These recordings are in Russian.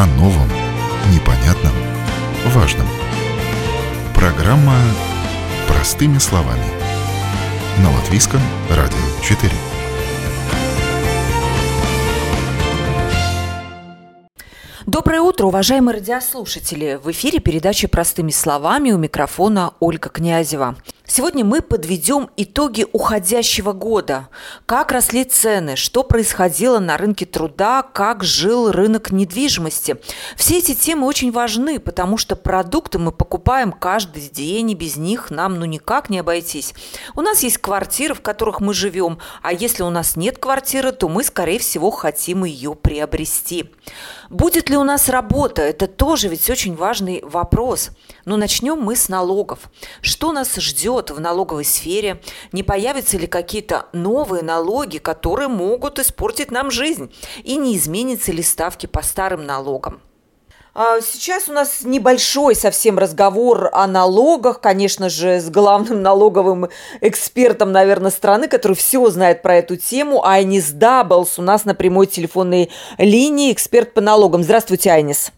о новом, непонятном, важном. Программа «Простыми словами» на Латвийском радио 4. Доброе утро, уважаемые радиослушатели! В эфире передача «Простыми словами» у микрофона Ольга Князева. Сегодня мы подведем итоги уходящего года. Как росли цены, что происходило на рынке труда, как жил рынок недвижимости. Все эти темы очень важны, потому что продукты мы покупаем каждый день, и без них нам ну никак не обойтись. У нас есть квартиры, в которых мы живем, а если у нас нет квартиры, то мы, скорее всего, хотим ее приобрести. Будет ли у нас работа? Это тоже ведь очень важный вопрос. Но начнем мы с налогов. Что нас ждет в налоговой сфере? Не появятся ли какие-то новые налоги, которые могут испортить нам жизнь? И не изменятся ли ставки по старым налогам? А сейчас у нас небольшой совсем разговор о налогах, конечно же, с главным налоговым экспертом, наверное, страны, который все знает про эту тему, Айнис Даблс, у нас на прямой телефонной линии, эксперт по налогам. Здравствуйте, Айнис.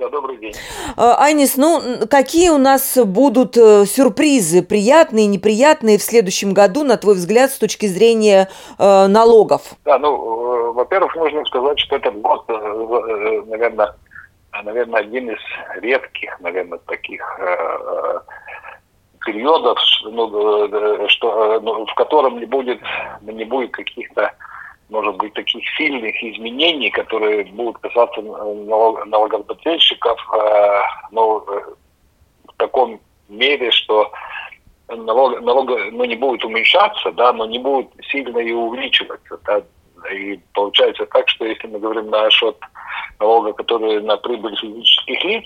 Да, добрый день. Айнис, ну какие у нас будут э, сюрпризы, приятные, неприятные в следующем году, на твой взгляд, с точки зрения э, налогов? Да, ну, э, во-первых, нужно сказать, что этот год, э, наверное, наверное, один из редких, наверное, таких периодов, ну, что, ну, в котором не будет, не будет каких-то может быть, таких сильных изменений, которые будут касаться налог, налогоплательщиков, э, но э, в таком мере, что налог, налог ну, не будет уменьшаться, да, но не будет сильно и увеличиваться. Да. И получается так, что если мы говорим насчет налога, который на прибыль физических лиц,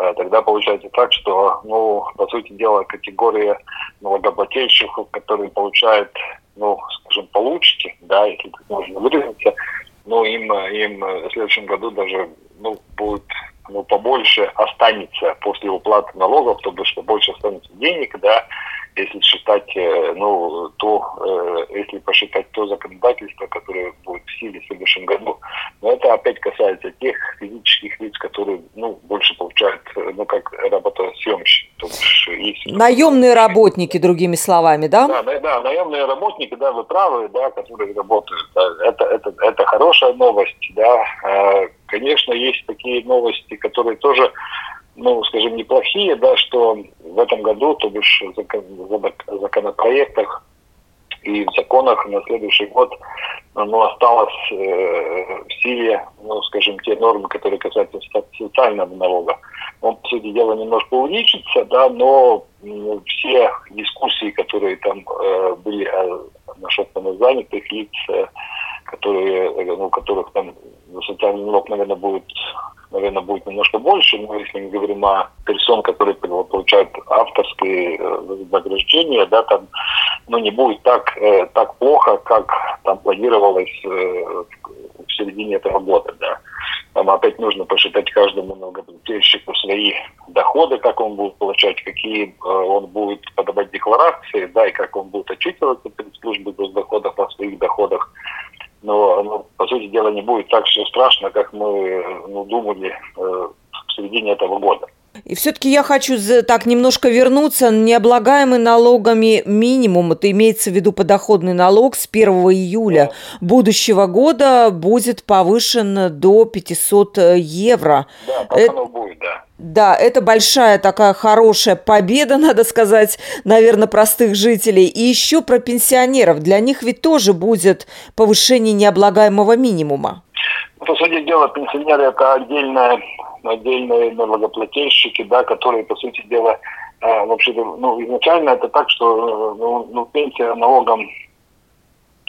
э, тогда получается так, что, ну, по сути дела, категория налогоплательщиков, которые получают ну, скажем, получите, да, если так можно выразиться, но им, им в следующем году даже, ну, будет ну, побольше останется после уплаты налогов, то что больше останется денег, да, если считать, э, ну, то, э, если посчитать то законодательство, которое будет в силе в следующем году. Но это опять касается тех физических лиц, которые, ну, больше получают, э, ну, как работосъемщики. Есть... Наемные работники, другими словами, да? Да, да, наемные работники, да, вы правы, да, которые работают. Да, это, это, это хорошая новость, да. Конечно, есть такие новости, которые тоже ну, скажем, неплохие, да, что в этом году, то бишь в законопроектах и в законах на следующий год ну, осталось э, в силе, ну, скажем, те нормы, которые касаются социального налога. Он, по сути дела, немножко увеличится, да, но ну, все дискуссии, которые там э, были э, насчет самозанятых лиц, э, которые, ну, которых там социальный налог, наверное, будет наверное, будет немножко больше, но если мы говорим о персон, которые получают авторские э, вознаграждения, да, там, ну, не будет так, э, так плохо, как там планировалось э, в середине этого года, да. Там опять нужно посчитать каждому налогоплательщику свои доходы, как он будет получать, какие он будет подавать декларации, да, и как он будет отчитываться перед службой госдоходов о своих доходах но, ну, по сути дела, не будет так все страшно, как мы ну, думали э, в середине этого года. И все-таки я хочу так немножко вернуться. Необлагаемый налогами минимум, это имеется в виду подоходный налог, с 1 июля да. будущего года будет повышен до 500 евро. Да, так это... оно будет, да. Да, это большая такая хорошая победа, надо сказать, наверное, простых жителей. И еще про пенсионеров. Для них ведь тоже будет повышение необлагаемого минимума. Ну, по сути дела, пенсионеры это отдельная, отдельные налогоплательщики, да, которые, по сути дела, э, вообще ну, изначально это так, что ну, ну, пенсия налогом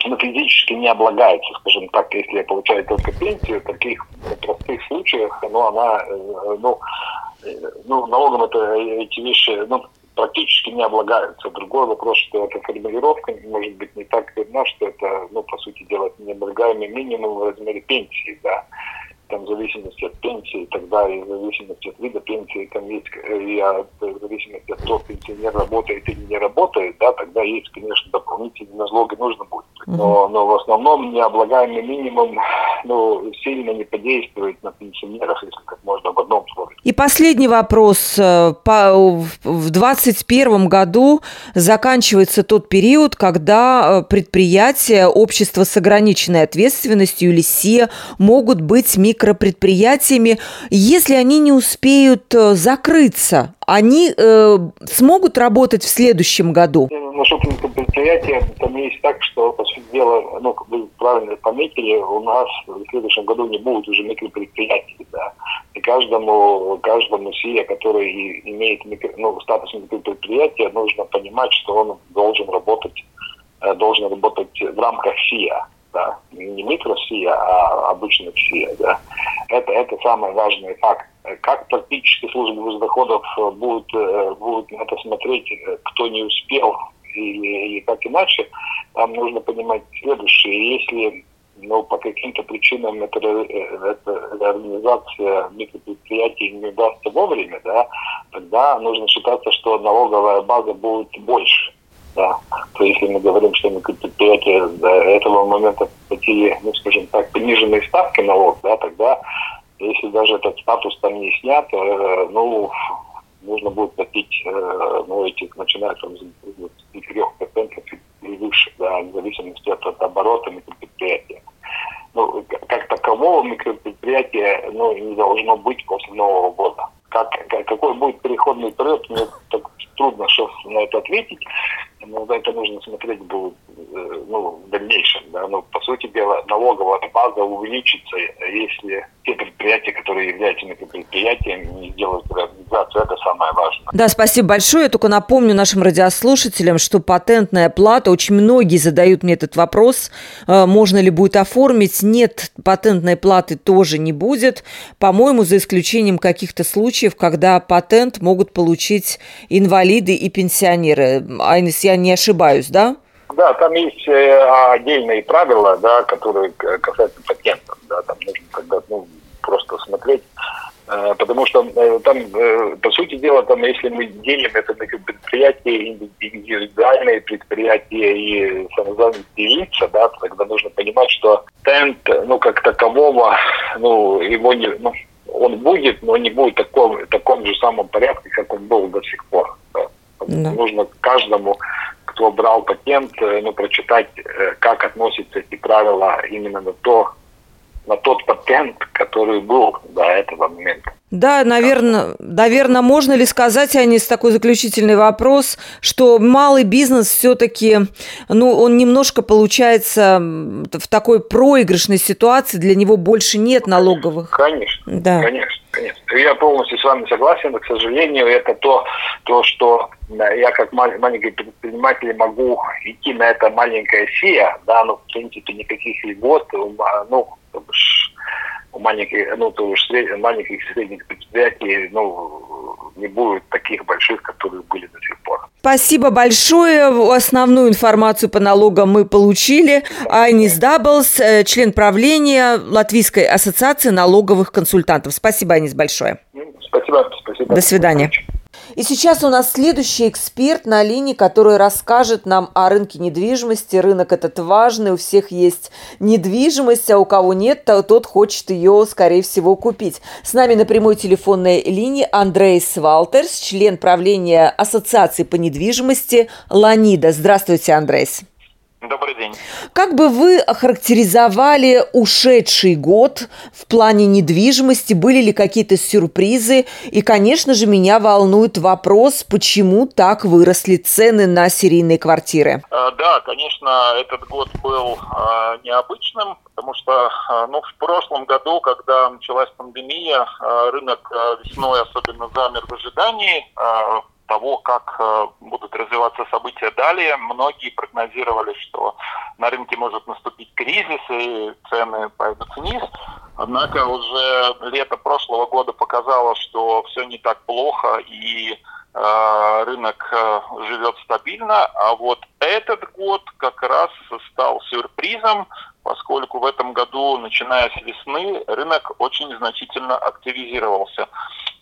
ну, физически не облагается, скажем так, если я получаю только пенсию, в таких простых случаях, ну, она, э, ну, ну, налогом это эти вещи, ну, практически не облагаются. Другой вопрос, что эта формулировка может быть не так верна, что это, ну, по сути дела, необлагаемый минимум в размере пенсии, да там в зависимости от пенсии и так далее, в зависимости от вида пенсии, там есть и от, в зависимости от того, пенсионер работает или не работает, да, тогда есть, конечно, дополнительные налоги нужно будет. Но, но в основном необлагаемый минимум ну, сильно не подействует на пенсионеров, если как можно в одном слове. И последний вопрос. Э, в 2021 году заканчивается тот период, когда э, предприятия, общества с ограниченной ответственностью или СЕ могут быть микропредприятиями, если они не успеют э, закрыться они э, смогут работать в следующем году? Насчет предприятия, там есть так, что, по сути дела, ну, как вы правильно пометили, у нас в следующем году не будет уже микропредприятий, да. И каждому, каждому СИА, который имеет микро, ну, статус микропредприятия, нужно понимать, что он должен работать, э, должен работать в рамках СИА да, не микросия, а обычная СИА, да. Это, это самый важный факт. Как практически служба доходов будет, э, будет на это смотреть, кто не успел или, или как иначе, там нужно понимать следующее. Если ну, по каким-то причинам эта, эта организация микропредприятий не удастся вовремя, да, тогда нужно считаться, что налоговая база будет больше. Да. То если мы говорим, что микропредприятия до этого момента платили, ну, скажем так, пониженные ставки налог, да, тогда, если даже этот статус там не снят, э, ну, нужно будет платить, э, ну, эти, начиная там с 23% и выше, да, в зависимости от, от оборота микропредприятия. Ну, как такового микропредприятия, ну, не должно быть после Нового года. Как, какой будет переходный период, мне так трудно сейчас на это ответить но ну, это нужно смотреть будет э, ну, в дальнейшем. Да? Но, по сути дела, налоговая база увеличится, если те предприятия, которые являются микропредприятиями, не сделают реорганизацию. Это самое важное. Да, спасибо большое. Я только напомню нашим радиослушателям, что патентная плата, очень многие задают мне этот вопрос, э, можно ли будет оформить. Нет, патентной платы тоже не будет. По-моему, за исключением каких-то случаев, когда патент могут получить инвалиды и пенсионеры. Айнес, я не ошибаюсь, да? Да, там есть э, отдельные правила, да, которые касаются патентов. Да, там нужно тогда ну, просто смотреть. Э, потому что э, там, по сути дела, там, если мы делим это на предприятия, индивидуальные предприятия и самозанятые лица, да, тогда нужно понимать, что тент, ну, как такового, ну, его не, ну, он будет, но не будет таком, таком же самом порядке, как он был до сих пор. Да. Да. Нужно каждому кто брал патент, э, ну, прочитать, э, как относятся эти правила именно на то, на тот патент, который был до этого момента. Да, наверное, наверное, можно ли сказать, Анис, такой заключительный вопрос, что малый бизнес все-таки, ну, он немножко получается в такой проигрышной ситуации, для него больше нет налоговых. Конечно, да. конечно, конечно. Я полностью с вами согласен, но, к сожалению, это то, то что я как маленький предприниматель могу идти на это маленькое СИА, да, но, в принципе, никаких льгот, ну, у маленьких, ну, то уж сред... маленьких и средних предприятий, ну, не будет таких больших, которые были до сих пор. Спасибо большое. Основную информацию по налогам мы получили. Айнис Даблс, э, член правления Латвийской ассоциации налоговых консультантов. Спасибо, Айнис, большое. Спасибо. спасибо. До свидания. И сейчас у нас следующий эксперт на линии, который расскажет нам о рынке недвижимости. Рынок этот важный, у всех есть недвижимость, а у кого нет, то тот хочет ее, скорее всего, купить. С нами на прямой телефонной линии Андрейс Валтерс, член правления Ассоциации по недвижимости LANIDA. Здравствуйте, Андрейс. Добрый день. Как бы вы охарактеризовали ушедший год в плане недвижимости? Были ли какие-то сюрпризы? И, конечно же, меня волнует вопрос, почему так выросли цены на серийные квартиры? А, да, конечно, этот год был а, необычным, потому что ну, в прошлом году, когда началась пандемия, рынок весной особенно замер в ожидании того, как э, будут развиваться события далее, многие прогнозировали, что на рынке может наступить кризис и цены пойдут вниз. Однако уже лето прошлого года показало, что все не так плохо и э, рынок э, живет стабильно, а вот этот год как раз стал сюрпризом, поскольку в этом году, начиная с весны, рынок очень значительно активизировался.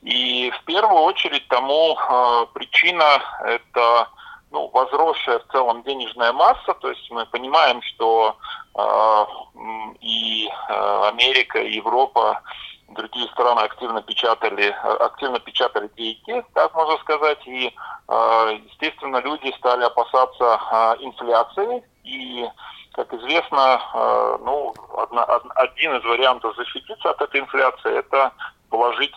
И в первую очередь тому э, причина это ну, возросшая в целом денежная масса, то есть мы понимаем, что и Америка, и Европа другие страны активно печатали, активно печатали деньги, так можно сказать, и, естественно, люди стали опасаться инфляции, и, как известно, ну, один из вариантов защититься от этой инфляции – это положить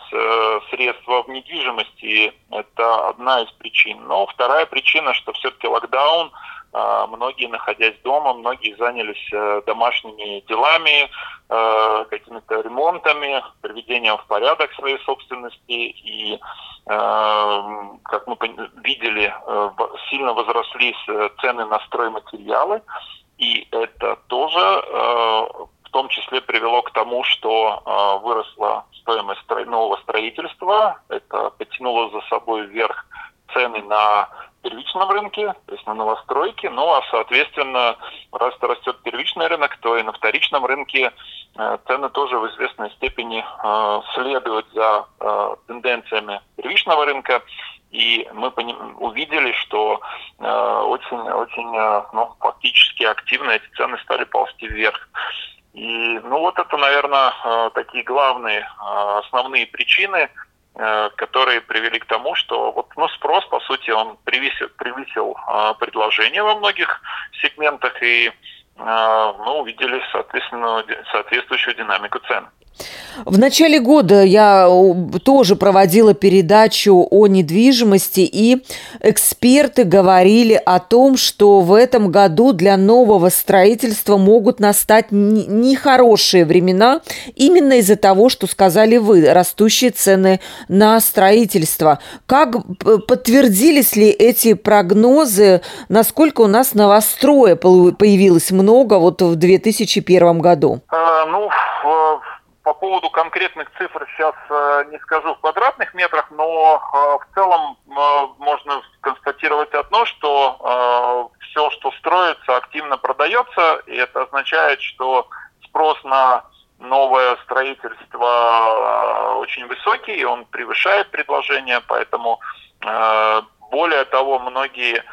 средства в недвижимости. Это одна из причин. Но вторая причина, что все-таки локдаун – а, многие, находясь дома, многие занялись э, домашними делами, э, какими-то ремонтами, приведением в порядок своей собственности. И, э, как мы видели, сильно возросли цены на стройматериалы. И это тоже том числе привело к тому, что выросла стоимость нового строительства. Это потянуло за собой вверх цены на первичном рынке, то есть на новостройке, ну а соответственно, раз растет первичный рынок, то и на вторичном рынке э, цены тоже в известной степени э, следуют за э, тенденциями первичного рынка. И мы увидели, что очень, очень ну, фактически активно эти цены стали ползти вверх. И ну вот это, наверное, такие главные, основные причины – Э, которые привели к тому, что вот, ну, спрос, по сути, он превысил, превысил э, предложение во многих сегментах, и э, мы увидели, соответственно, соответствующую динамику цен. В начале года я тоже проводила передачу о недвижимости, и эксперты говорили о том, что в этом году для нового строительства могут настать нехорошие времена, именно из-за того, что сказали вы, растущие цены на строительство. Как подтвердились ли эти прогнозы, насколько у нас новостроя появилось много вот в 2001 году? А, ну, по поводу конкретных цифр сейчас э, не скажу в квадратных метрах, но э, в целом э, можно констатировать одно, что все, что строится, активно продается, и это означает, что спрос на новое строительство очень высокий, он превышает предложение, поэтому более того, многие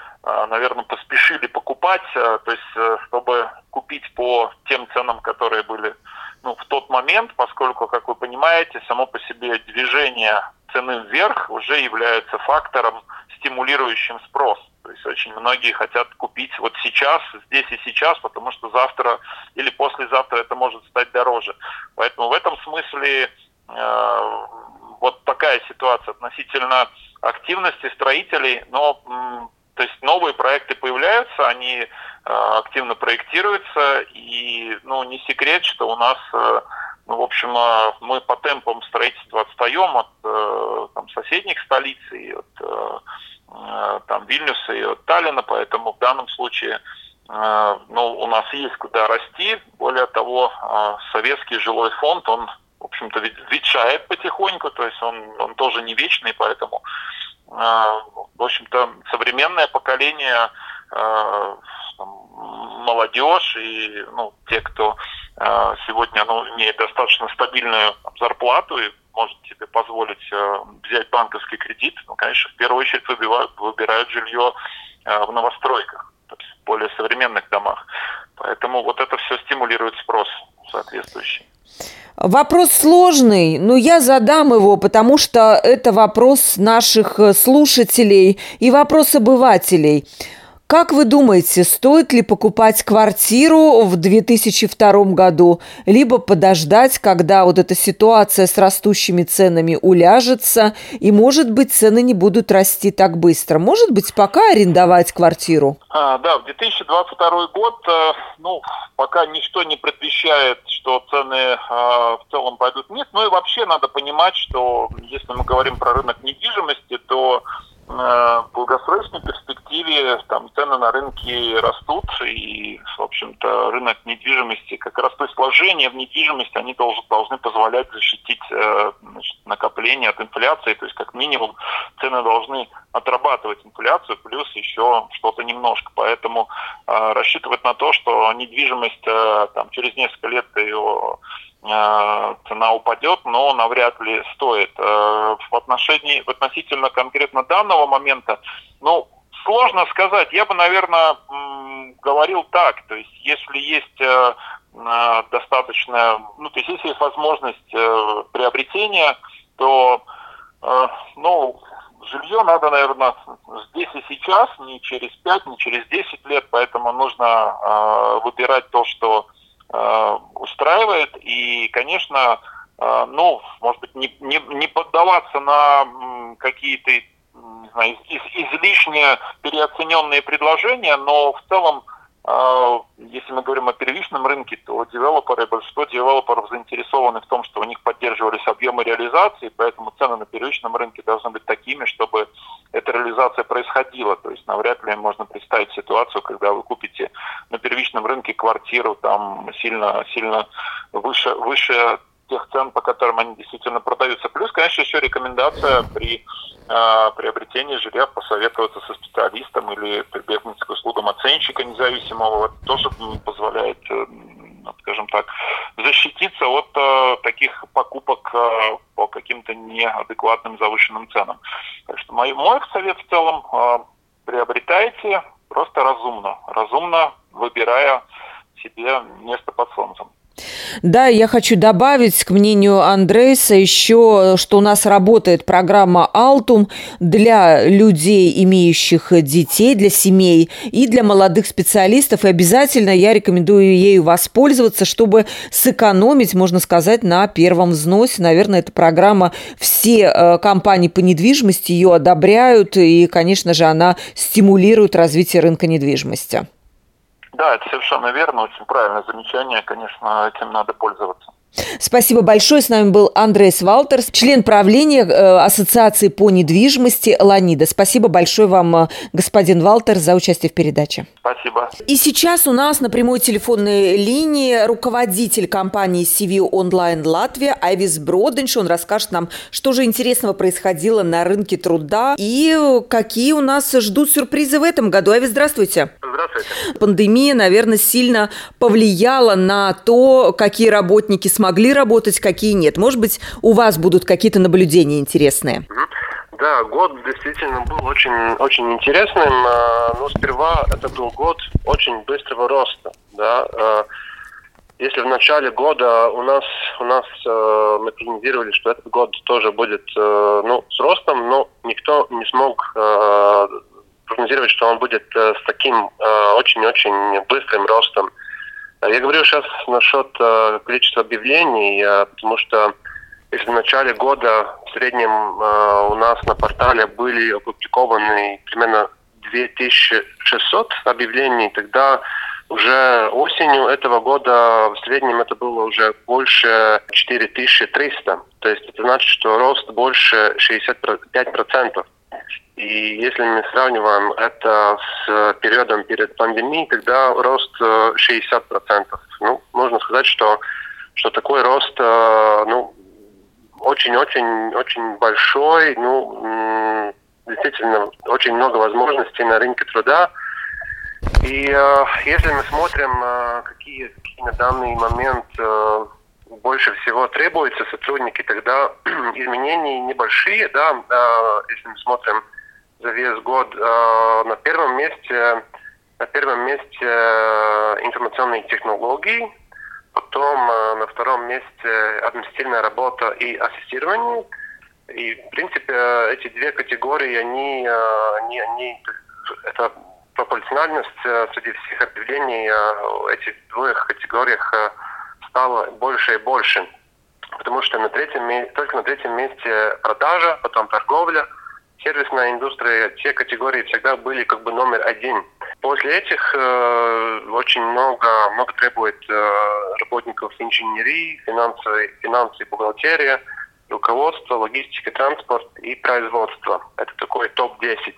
наверное, поспешили покупать, то есть чтобы купить по тем ценам, которые были ну, в тот момент, поскольку, как вы понимаете, само по себе движение цены вверх уже является фактором, стимулирующим спрос. То есть очень многие хотят купить вот сейчас, здесь и сейчас, потому что завтра или послезавтра это может стать дороже. Поэтому в этом смысле э, вот такая ситуация относительно активности строителей, но то есть новые проекты появляются, они Э, активно проектируется, и ну, не секрет, что у нас, э, ну, в общем, э, мы по темпам строительства отстаем от там, соседних столиц и от там, Вильнюса и от Таллина, поэтому в данном случае ну, у нас есть куда расти. Более того, советский жилой фонд, он, в общем-то, ветшает потихоньку, то есть он, он тоже не вечный, поэтому, современное поколение молодежь и ну, те, кто э, сегодня ну, имеет достаточно стабильную зарплату и может себе позволить э, взять банковский кредит, ну, конечно, в первую очередь выбивают, выбирают жилье э, в новостройках, то есть в более современных домах. Поэтому вот это все стимулирует спрос соответствующий. Вопрос сложный, но я задам его, потому что это вопрос наших слушателей и вопрос обывателей. Как вы думаете, стоит ли покупать квартиру в 2002 году, либо подождать, когда вот эта ситуация с растущими ценами уляжется, и, может быть, цены не будут расти так быстро? Может быть, пока арендовать квартиру? А, да, в 2022 год, э, ну, пока ничто не предвещает, что цены э, в целом пойдут вниз. Ну и вообще надо понимать, что если мы говорим про рынок недвижимости, то в долгосрочной перспективе там цены на рынке растут, и, в общем-то, рынок недвижимости, как раз то есть вложения в недвижимость, они должны, должны позволять защитить э, значит, накопление от инфляции, то есть как минимум цены должны отрабатывать инфляцию, плюс еще что-то немножко. Поэтому э, рассчитывать на то, что недвижимость э, там, через несколько лет ее Э, цена упадет, но навряд ли стоит. Э, в отношении, относительно конкретно данного момента, ну, сложно сказать. Я бы, наверное, говорил так. То есть, если есть э, достаточно, ну, то есть, если есть возможность э, приобретения, то, э, ну, жилье надо, наверное, здесь и сейчас, не через 5, не через 10 лет, поэтому нужно выбирать то, что устраивает. И, конечно, ну, может быть, не, не, не поддаваться на какие-то не знаю, из, излишне переоцененные предложения, но в целом, э, если мы говорим о первичном рынке, то девелоперы, большинство девелоперов заинтересованы в том, что у них поддерживались объемы реализации, поэтому цены на первичном рынке должны быть такими, чтобы эта реализация происходила. То есть навряд ли можно представить ситуацию, когда вы купите на первичном рынке квартиру там сильно, сильно выше, выше тех цен, по которым они действительно продаются. Плюс, конечно, еще рекомендация при э, приобретении жилья посоветоваться со специалистом или прибегнуть к услугам оценщика независимого. Это тоже позволяет, э, скажем так, защититься от э, таких покупок э, по каким-то неадекватным завышенным ценам. Так что мой, мой совет в целом э, приобретайте просто разумно, разумно выбирая себе место под солнцем. Да, я хочу добавить к мнению Андрейса еще, что у нас работает программа «Алтум» для людей, имеющих детей, для семей и для молодых специалистов. И обязательно я рекомендую ею воспользоваться, чтобы сэкономить, можно сказать, на первом взносе. Наверное, эта программа, все э, компании по недвижимости ее одобряют, и, конечно же, она стимулирует развитие рынка недвижимости. Да, это совершенно верно, очень правильное замечание, конечно, этим надо пользоваться. Спасибо большое. С нами был Андрей Валтерс, член правления э, Ассоциации по недвижимости «Ланида». Спасибо большое вам, э, господин Валтерс, за участие в передаче. Спасибо. И сейчас у нас на прямой телефонной линии руководитель компании CV Online Латвия Айвис Броденш. Он расскажет нам, что же интересного происходило на рынке труда и какие у нас ждут сюрпризы в этом году. Айвис, здравствуйте. Здравствуйте. Пандемия, наверное, сильно повлияла на то, какие работники смогли работать, какие нет. Может быть, у вас будут какие-то наблюдения интересные? Да, год действительно был очень, очень интересным. А, но сперва это был год очень быстрого роста. Да? А, если в начале года у нас, у нас э, мы прогнозировали, что этот год тоже будет э, ну, с ростом, но никто не смог э, прогнозировать, что он будет э, с таким очень-очень быстрым ростом. Я говорю сейчас насчет э, количества объявлений, э, потому что если в начале года в среднем э, у нас на портале были опубликованы примерно 2600 объявлений, тогда уже осенью этого года в среднем это было уже больше 4300. То есть это значит, что рост больше 65%. И если мы сравниваем это с периодом перед пандемией, тогда рост 60%. Э, ну, можно сказать, что, что такой рост э, ну, очень-очень-очень большой. Ну, действительно, очень много возможностей на рынке труда. И э, если мы смотрим, какие, какие на данный момент больше всего требуются сотрудники, тогда изменений небольшие, да, если мы смотрим за весь год. Э, на первом месте на первом месте э, информационные технологии, потом э, на втором месте административная работа и ассистирование. И, в принципе, эти две категории, они, они, они это пропорциональность среди всех объявлений этих двух категориях стала больше и больше. Потому что на третьем, только на третьем месте продажа, потом торговля – сервисная индустрия, те категории всегда были как бы номер один. После этих э, очень много, много требует э, работников инженерии, финансы, финансы бухгалтерия, руководство, логистика, транспорт и производство. Это такой топ-10.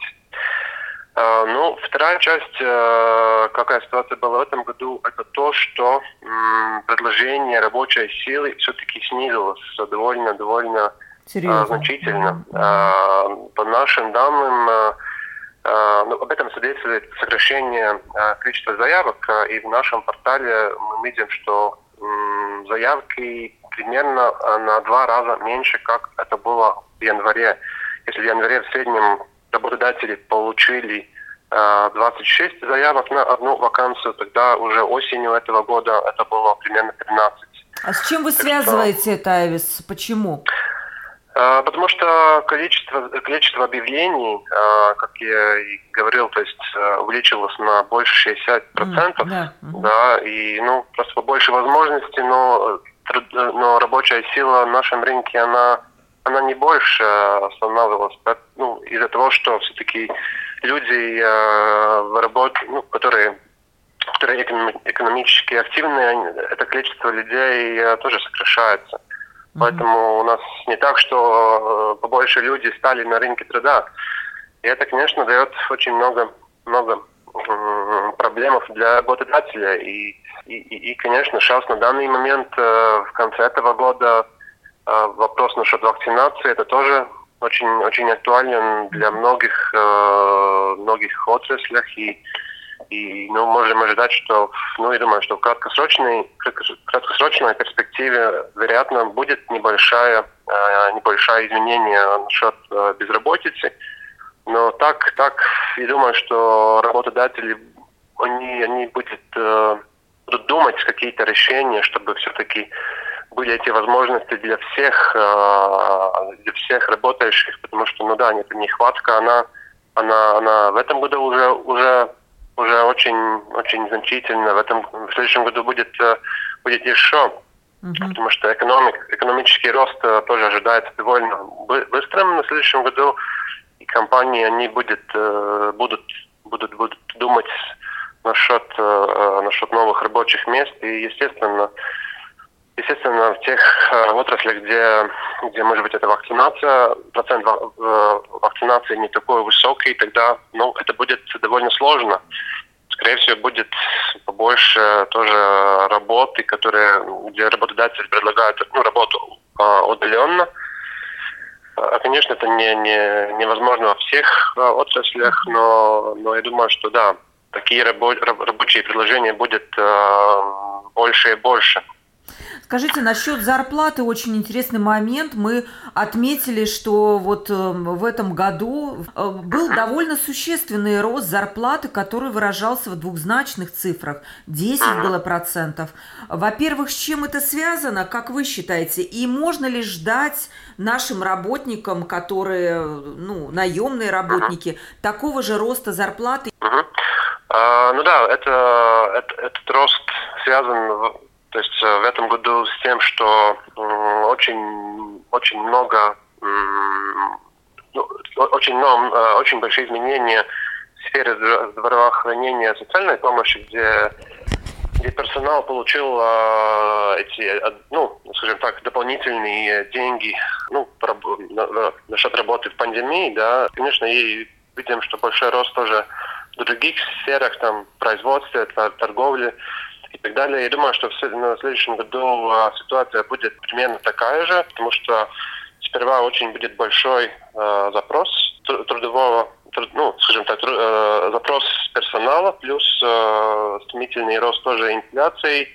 Uh, ну, вторая часть, uh, какая ситуация была в этом году, это то, что um, предложение рабочей силы все-таки снизилось довольно-довольно Серьезно? значительно. А, по нашим данным, а, а, ну, об этом свидетельствует сокращение количества заявок, и в нашем портале мы видим, что заявки примерно на два раза меньше, как это было в январе. Если в январе в среднем работодатели получили 26 заявок на одну вакансию, тогда уже осенью этого года это было примерно 13. А с чем вы связываете это, Айвис? Почему? А, потому что количество, количество объявлений, а, как я и говорил, то есть а, увеличилось на больше 60%, mm, да. да, и ну, просто побольше возможностей, но, но рабочая сила в нашем рынке, она, она не больше останавливалась, ну, из-за того, что все-таки люди в работе, ну, которые которые экономически активные, это количество людей тоже сокращается. Поэтому у нас не так, что э, побольше люди стали на рынке труда. И это, конечно, дает очень много, много проблем для работодателя. И, и, и, конечно, сейчас на данный момент, э, в конце этого года, э, вопрос насчет вакцинации, это тоже очень, очень актуален для многих, многих отраслях. И и ну, можем ожидать, что, ну, я думаю, что в краткосрочной, краткосрочной перспективе, вероятно, будет небольшая, э, небольшое изменение насчет э, безработицы. Но так, так, я думаю, что работодатели, они, они будут, э, будут думать какие-то решения, чтобы все-таки были эти возможности для всех, э, для всех работающих, потому что, ну да, нет, нехватка, она, она, она в этом году уже, уже уже очень, очень значительно. В этом в следующем году будет, э, будет еще, uh-huh. потому что экономик, экономический рост э, тоже ожидается довольно быстрым на следующем году. И компании они будет, э, будут, будут, будут думать насчет, насчет новых рабочих мест. И, естественно, естественно, в тех отраслях, где, где, может быть, эта вакцинация, процент вакцинации не такой высокий, тогда ну, это будет довольно сложно скорее всего, будет побольше тоже работы, которые, где работодатель предлагает ну, работу э, удаленно. А, конечно, это не, не, невозможно во всех э, отраслях, но, но я думаю, что да, такие рабо- рабочие предложения будет э, больше и больше. Скажите, насчет зарплаты очень интересный момент. Мы отметили, что вот эм, в этом году э, был довольно существенный рост зарплаты, который выражался в двухзначных цифрах. 10 было процентов. Во-первых, с чем это связано, как вы считаете? И можно ли ждать нашим работникам, которые, ну, наемные работники, такого же роста зарплаты? А, ну да, это, это, этот рост связан то есть э, в этом году с тем, что очень, очень много, ну, очень, много, э, очень большие изменения в сфере здравоохранения, социальной помощи, где где персонал получил э, эти, э, ну, скажем так, дополнительные деньги, ну, на, на, насчет работы в пандемии, да, конечно, и видим, что большой рост тоже в других сферах, там, производстве, торговле, и так далее. Я думаю, что в следующем году а, ситуация будет примерно такая же, потому что сперва очень будет большой э, запрос трудового, труд, ну, скажем так, труд, э, запрос персонала, плюс э, стремительный рост тоже инфляции.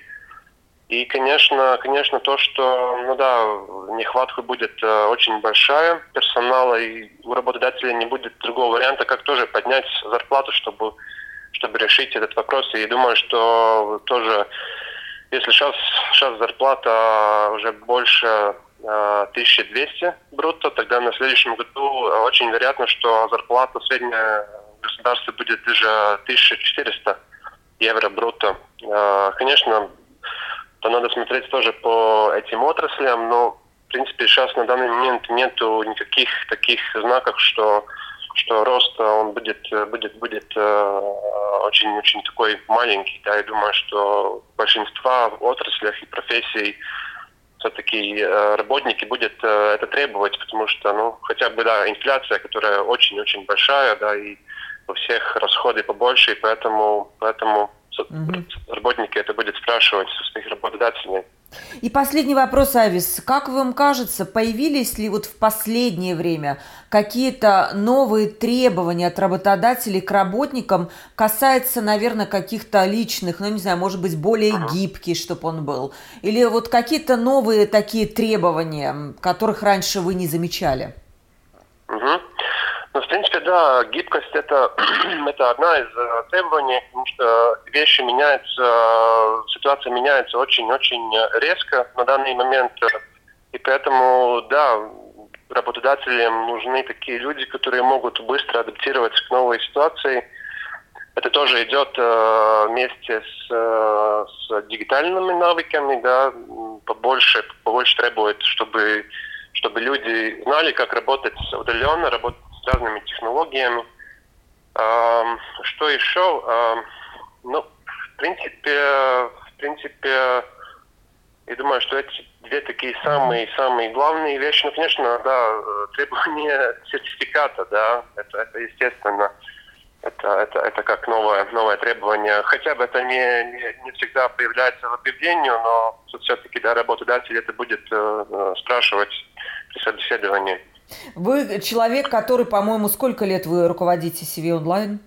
И, конечно, конечно, то, что, ну да, нехватка будет э, очень большая персонала, и у работодателя не будет другого варианта, как тоже поднять зарплату, чтобы чтобы решить этот вопрос. И думаю, что тоже, если сейчас, сейчас зарплата уже больше 1200 э, брутто, тогда на следующем году очень вероятно, что зарплата средняя государства будет даже 1400 евро брутто. Э, конечно, то надо смотреть тоже по этим отраслям, но в принципе сейчас на данный момент нету никаких таких знаков, что что рост э, он будет будет будет очень-очень такой маленький. Да, я думаю, что большинство отраслях и профессий все-таки э, работники будут э, это требовать, потому что, ну, хотя бы, да, инфляция, которая очень-очень большая, да, и у всех расходы побольше, и поэтому, поэтому угу. работники это будут спрашивать у своих работодателей. И последний вопрос, Авис. Как вам кажется, появились ли вот в последнее время какие-то новые требования от работодателей к работникам, касается, наверное, каких-то личных, ну, не знаю, может быть, более гибкий, чтобы он был? Или вот какие-то новые такие требования, которых раньше вы не замечали? Угу. Ну, в принципе, да, гибкость это, это одна из э, требований, потому что вещи меняются, ситуация меняется очень-очень резко на данный момент. И поэтому, да, работодателям нужны такие люди, которые могут быстро адаптироваться к новой ситуации. Это тоже идет э, вместе с, э, с дигитальными навыками, да, побольше, побольше требует, чтобы, чтобы люди знали, как работать удаленно, работать разными технологиями. Э, что еще? Э, ну, в принципе, в принципе, я думаю, что эти две такие самые-самые главные вещи. Ну, конечно, да, требование сертификата, да, это, это естественно. Это, это, это как новое, новое требование. Хотя бы это не, не, не всегда появляется в объявлении, но все-таки да, работодатель это будет э, спрашивать при собеседовании. Вы человек, который, по-моему, сколько лет вы руководите CV онлайн?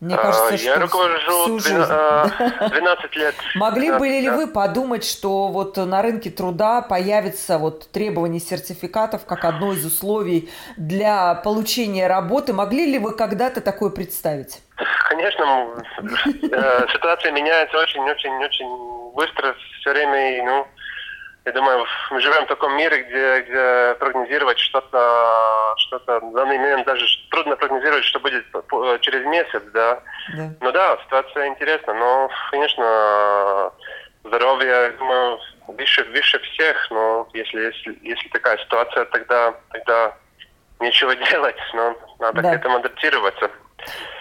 Мне кажется, а, я руковожу всю 12 лет. Могли бы ли вы подумать, что вот на рынке труда появится вот требование сертификатов как одно из условий для получения работы? Могли ли вы когда-то такое представить? Конечно, э, ситуация меняется очень-очень-очень быстро, все время, ну, я думаю, мы живем в таком мире, где, где прогнозировать что-то, что-то в данный момент даже трудно прогнозировать, что будет через месяц, да. да. Ну да, ситуация интересна, но, конечно, здоровье, думаю, выше, выше всех, но если, если, если такая ситуация, тогда, тогда нечего делать, но надо да. к этому адаптироваться.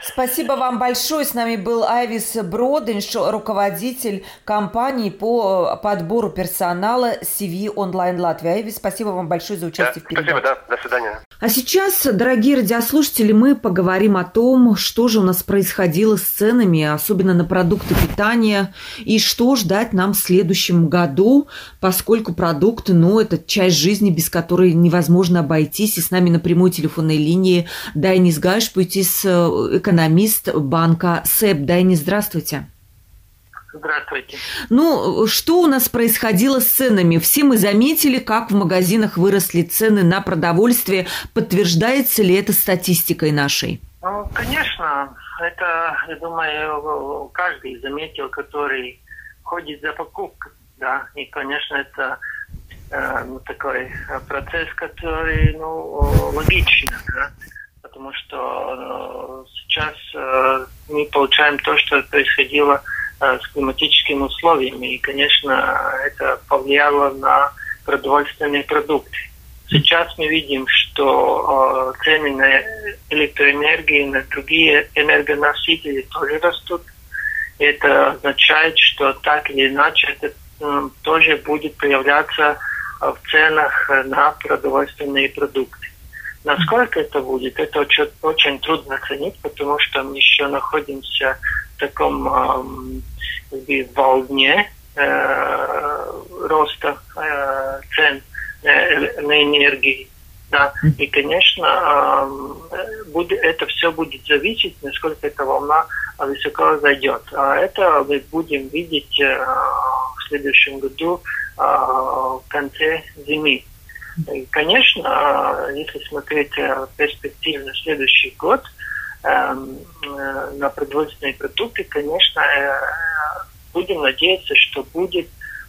Спасибо вам большое. С нами был Айвис Броденш, руководитель компании по подбору персонала CV Онлайн Латвия. Айвис, спасибо вам большое за участие да, в передаче. Спасибо, да. До свидания. А сейчас, дорогие радиослушатели, мы поговорим о том, что же у нас происходило с ценами, особенно на продукты питания, и что ждать нам в следующем году, поскольку продукты, ну, это часть жизни, без которой невозможно обойтись. И с нами на прямой телефонной линии Дайнис Гайшпуйтис, экономист банка СЭП. Дайни, здравствуйте. Здравствуйте. Ну, что у нас происходило с ценами? Все мы заметили, как в магазинах выросли цены на продовольствие. Подтверждается ли это статистикой нашей? Ну, конечно. Это, я думаю, каждый заметил, который ходит за покупкой. Да, и, конечно, это э, ну, такой процесс, который ну, логичный. Да? потому что э, сейчас э, мы получаем то, что происходило э, с климатическими условиями. И, конечно, это повлияло на продовольственные продукты. Сейчас мы видим, что э, цены на электроэнергию, на другие энергоносители тоже растут. Это означает, что так или иначе это э, тоже будет проявляться в ценах на продовольственные продукты. Насколько это будет, это очень, очень трудно оценить, потому что мы еще находимся в таком э, волне э, роста цен на энергии. Да. И, конечно, это все будет зависеть, насколько эта волна высоко зайдет. А это мы будем видеть в следующем году в конце зимы. И, конечно, если смотреть перспективу на следующий год, на продовольственные продукты, конечно, э, будем надеяться, что будет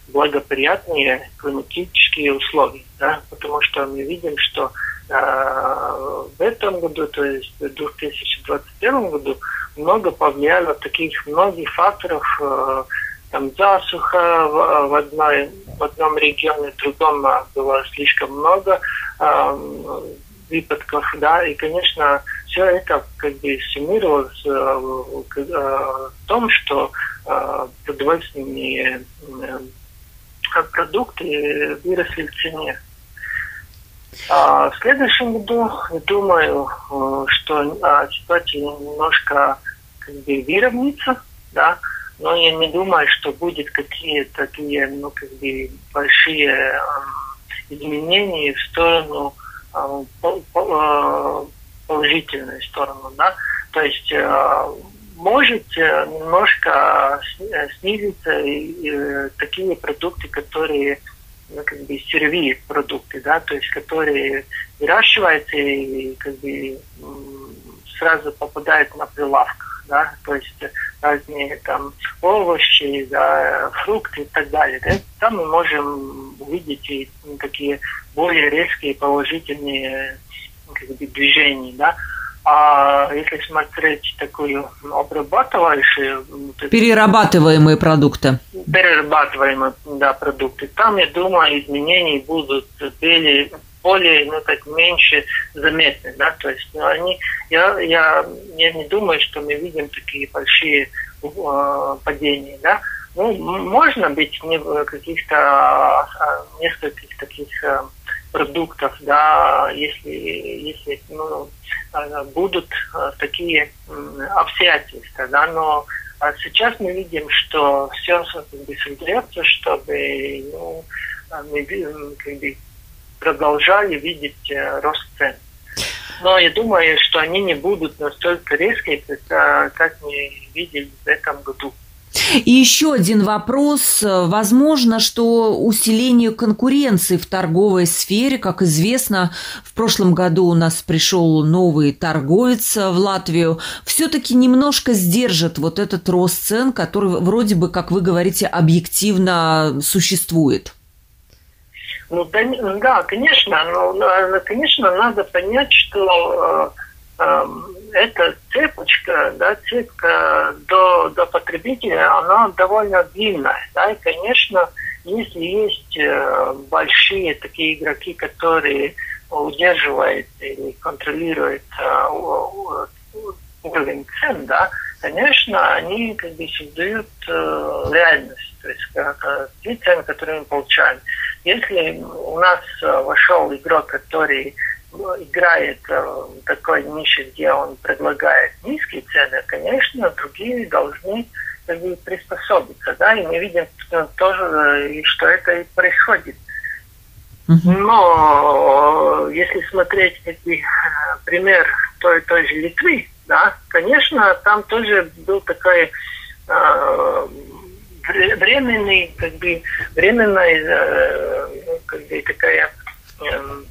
благоприятные климатические условия, да, потому что мы видим, что э, в этом году, то есть в 2021 году, много повлияло таких многих факторов, э, там засуха в, в, одной, в одном регионе, в другом а, было слишком много э, выпадков, да, и, конечно, все это как бы суммировалось э, э, в том, что э, продовольственные продукты выросли в цене. А в следующем году, думаю, что а, ситуация немножко как бы выровняется, да, но я не думаю, что будет какие-то такие, ну, как бы большие изменения в сторону положительную сторону, да. То есть э, может э, немножко э, снизиться такие продукты, которые ну, как бы сервис продукты, да, то есть которые выращиваются и как бы сразу попадает на прилавках, да, то есть разные там овощи, да, фрукты и так далее. Да? Там мы можем увидеть и такие более резкие положительные движения, да. А если смотреть такую обрабатывающую... Перерабатываемые продукты. Перерабатываемые, да, продукты. Там, я думаю, изменения будут более, более ну, так, меньше заметны, да, то есть ну, они, я, я, я не думаю, что мы видим такие большие э, падения, да, ну, можно быть в каких-то а, нескольких таких э, продуктов, да, если, если ну, э, будут э, такие обстоятельства, да, но а сейчас мы видим, что все создается, чтобы ну, мы как бы, продолжали видеть рост цен. Но я думаю, что они не будут настолько резкие, как мы видели в этом году. И еще один вопрос. Возможно, что усиление конкуренции в торговой сфере, как известно, в прошлом году у нас пришел новый торговец в Латвию, все-таки немножко сдержит вот этот рост цен, который вроде бы, как вы говорите, объективно существует. Ну да, конечно, но, конечно, надо понять, что э, э, эта цепочка, да, цепка до, до потребителя, она довольно длинная. Да, и, конечно, если есть э, большие такие игроки, которые удерживают или контролируют э, уровень цен, да, конечно, они как бы создают э, реальность, то есть э, те цены, которые мы получаем. Если у нас вошел игрок, который играет э, такой нише, где он предлагает низкие цены, конечно, другие должны приспособиться, да, и мы видим тоже, э, что это и происходит. Но если смотреть эти, пример той, той же Литвы, да, конечно, там тоже был такой э, временный, как бы, временная, э, как бы такая э,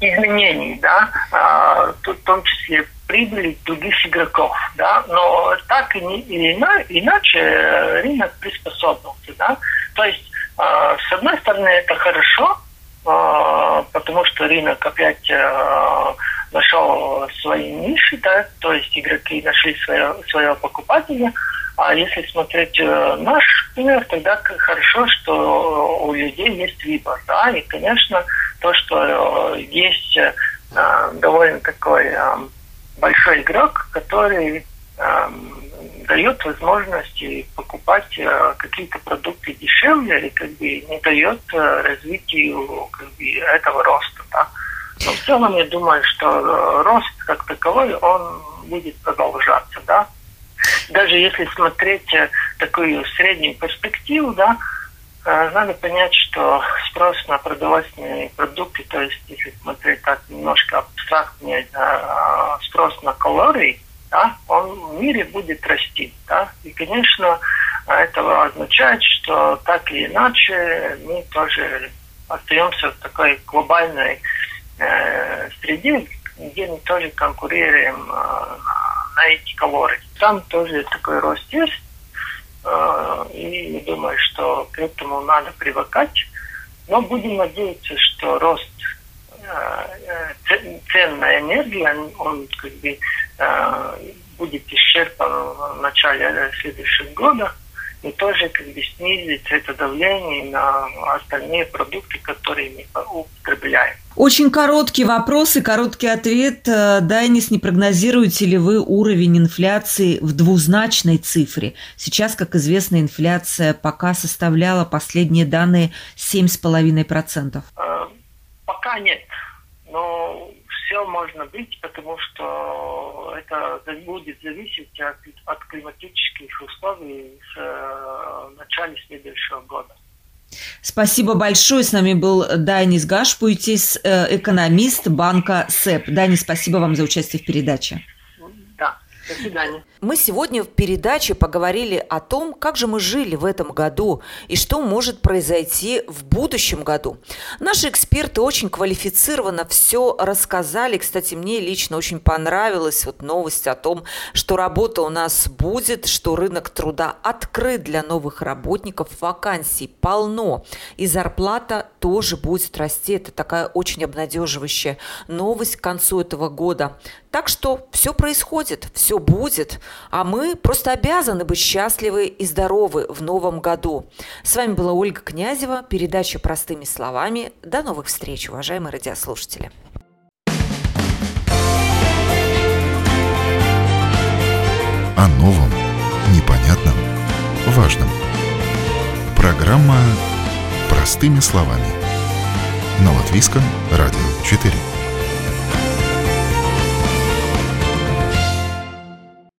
изменений, да, а, в том числе прибыли других игроков, да, но так или иначе рынок приспособился, да, то есть а, с одной стороны это хорошо, а, потому что рынок опять нашел свои ниши, да, то есть игроки нашли свое, своего покупателя, а если смотреть э, наш пример, тогда хорошо, что у людей есть выбор, да, и, конечно, то, что э, есть э, довольно такой э, большой игрок, который дает возможности покупать какие-то продукты дешевле и как бы не дает развитию как бы, этого роста. Да. Но в целом я думаю, что рост как таковой, он будет продолжаться. Да. Даже если смотреть такую среднюю перспективу, да, Э, надо понять, что спрос на продовольственные продукты, то есть если смотреть так немножко абстрактнее, да, спрос на калории, да, он в мире будет расти. Да? И, конечно, это означает, что так или иначе мы тоже остаемся в такой глобальной э, среде, где мы тоже конкурируем э, эти калории. Там тоже такой рост есть, Э, и думаю, что к этому надо привыкать. Но будем надеяться, что рост э, цен на энергию, он как бы э, будет исчерпан в начале следующего года и тоже как бы снизить это давление на остальные продукты, которые мы употребляем. Очень короткий вопрос и короткий ответ. Э, Дайнис, не прогнозируете ли вы уровень инфляции в двузначной цифре? Сейчас, как известно, инфляция пока составляла последние данные 7,5%. Э, пока нет. Но все можно быть, потому что это будет зависеть от, от климатических условий в э, начале следующего года. Спасибо большое. С нами был Дайнис Гашпуйтис, э, экономист банка СЭП. Дайнис, спасибо вам за участие в передаче. Свидания. Мы сегодня в передаче поговорили о том, как же мы жили в этом году и что может произойти в будущем году. Наши эксперты очень квалифицированно все рассказали. Кстати, мне лично очень понравилась вот новость о том, что работа у нас будет, что рынок труда открыт для новых работников, вакансий полно, и зарплата тоже будет расти. Это такая очень обнадеживающая новость к концу этого года. Так что все происходит, все будет, а мы просто обязаны быть счастливы и здоровы в новом году. С вами была Ольга Князева, передача «Простыми словами». До новых встреч, уважаемые радиослушатели. О новом, непонятном, важном. Программа «Простыми словами». На Латвийском радио 4.